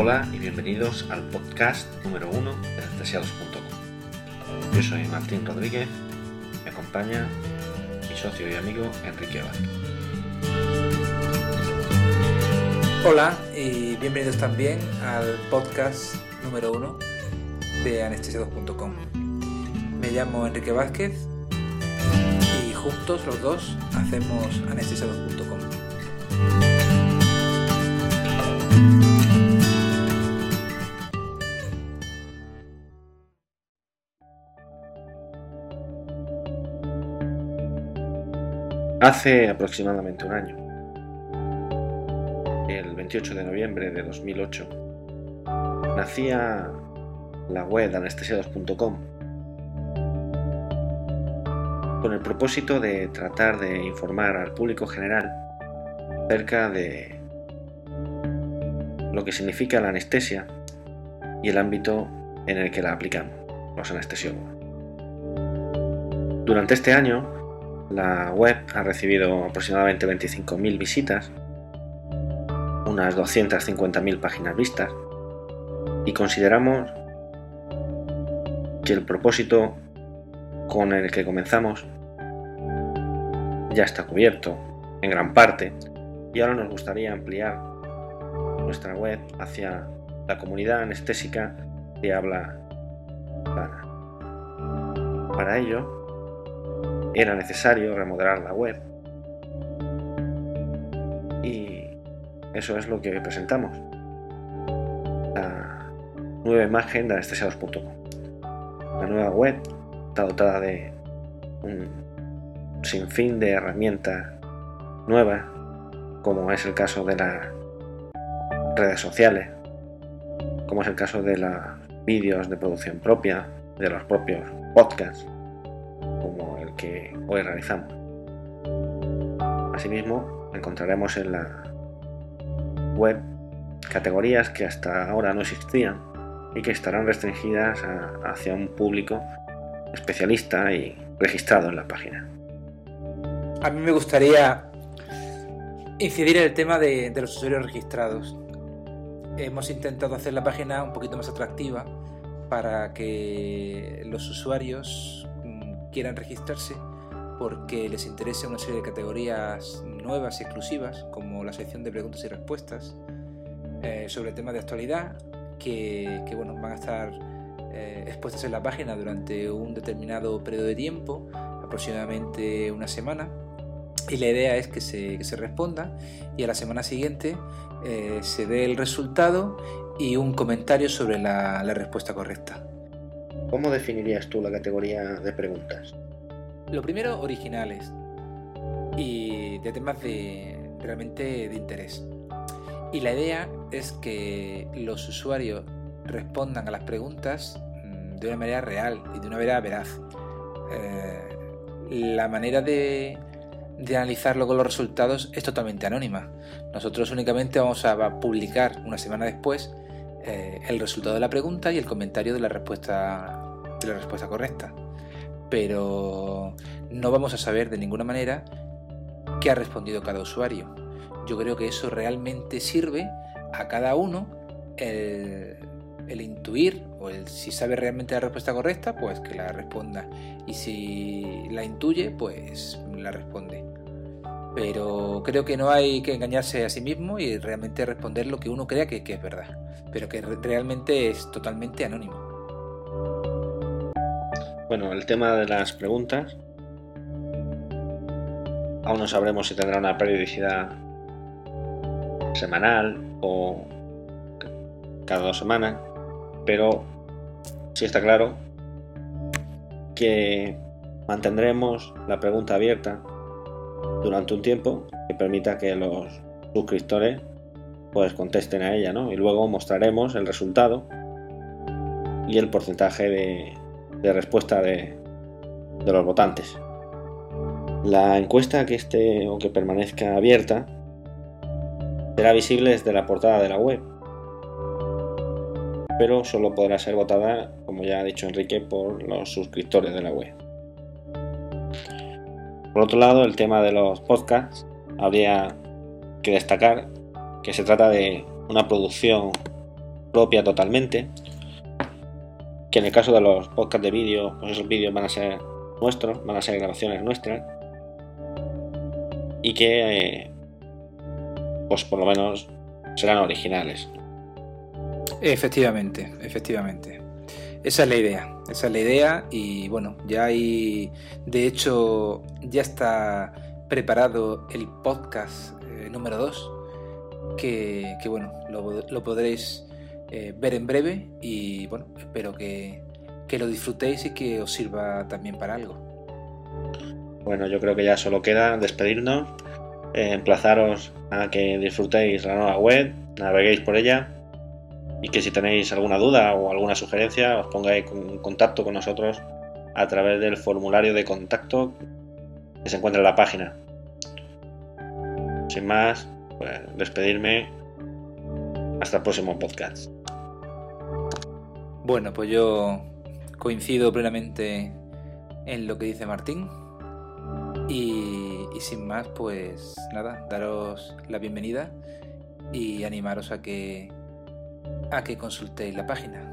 Hola y bienvenidos al podcast número uno de anestesiados.com. Yo soy Martín Rodríguez, me acompaña mi socio y amigo Enrique Vázquez. Hola y bienvenidos también al podcast número uno de anestesiados.com. Me llamo Enrique Vázquez y juntos los dos hacemos anestesiados.com. Hace aproximadamente un año, el 28 de noviembre de 2008, nacía la web anestesiados.com con el propósito de tratar de informar al público general acerca de lo que significa la anestesia y el ámbito en el que la aplicamos los anestesiólogos. Durante este año la web ha recibido aproximadamente 25.000 visitas, unas 250.000 páginas vistas, y consideramos que el propósito con el que comenzamos ya está cubierto en gran parte y ahora nos gustaría ampliar nuestra web hacia la comunidad anestésica de habla hispana. Para ello, era necesario remodelar la web. Y eso es lo que presentamos. La nueva imagen de anestesiados.com. La nueva web está dotada de un sinfín de herramientas nuevas, como es el caso de las redes sociales, como es el caso de los vídeos de producción propia, de los propios podcasts como el que hoy realizamos. Asimismo, encontraremos en la web categorías que hasta ahora no existían y que estarán restringidas hacia un público especialista y registrado en la página. A mí me gustaría incidir en el tema de, los usuarios registrados. Hemos intentado hacer la página un poquito más atractiva para que los usuarios quieran registrarse porque les interesa una serie de categorías nuevas y exclusivas, como la sección de preguntas y respuestas eh, sobre temas de actualidad, que, bueno, van a estar eh, expuestas en la página durante un determinado periodo de tiempo, aproximadamente una semana. Y la idea es que se, responda y a la semana siguiente eh, se dé el resultado y un comentario sobre la respuesta correcta. ¿Cómo definirías tú la categoría de preguntas? Lo primero, originales y de temas de realmente de interés. Y la idea es que los usuarios respondan a las preguntas mm, de una manera real y de una manera veraz. Eh, la manera de, de analizarlo con los resultados es totalmente anónima. Nosotros únicamente vamos a publicar una semana después eh, el resultado de la pregunta y el comentario de la respuesta, de la respuesta correcta. Pero no vamos a saber de ninguna manera qué ha respondido cada usuario. Yo creo que eso realmente sirve a cada uno el, el intuir o el si sabe realmente la respuesta correcta, pues que la responda. Y si la intuye, pues la responde pero creo que no hay que engañarse a sí mismo y realmente responder lo que uno crea que, es verdad, pero que realmente es totalmente anónimo. Bueno, el tema de las preguntas, aún no sabremos si tendrá una periodicidad semanal o cada dos semanas, pero sí está claro que mantendremos la pregunta abierta durante un tiempo que permita que los suscriptores pues contesten a ella, ¿no? Y luego mostraremos el resultado y el porcentaje de, respuesta de, de, los votantes. La encuesta que esté o que permanezca abierta será visible desde la portada de la web. Pero solo podrá ser votada, como ya ha dicho Enrique, por los suscriptores de la web. Por otro lado, el tema de los podcasts, habría que destacar que se trata de una producción propia totalmente, que en el caso de los podcasts de vídeo, pues esos vídeos van a ser nuestros, van a ser grabaciones nuestras, y que, eh, pues por lo menos, serán originales. Efectivamente, efectivamente. Esa es la idea, esa es la idea y bueno, ya hay, de hecho, ya está preparado el podcast eh, número 2, que, bueno, lo, podréis eh, ver en breve y bueno, espero que, que lo disfrutéis y que os sirva también para algo. Bueno, yo creo que ya solo queda despedirnos, eh, emplazaros a que disfrutéis la nueva web, naveguéis por ella y que si tenéis alguna duda o alguna sugerencia os pongáis en contacto con nosotros a través del formulario de contacto que se encuentra en la página. Sin más, pues despedirme. Hasta el próximo podcast. Bueno, pues yo coincido plenamente en lo que dice Martín. Y, y, sin más, pues nada, daros la bienvenida y animaros a que a que consultéis la página.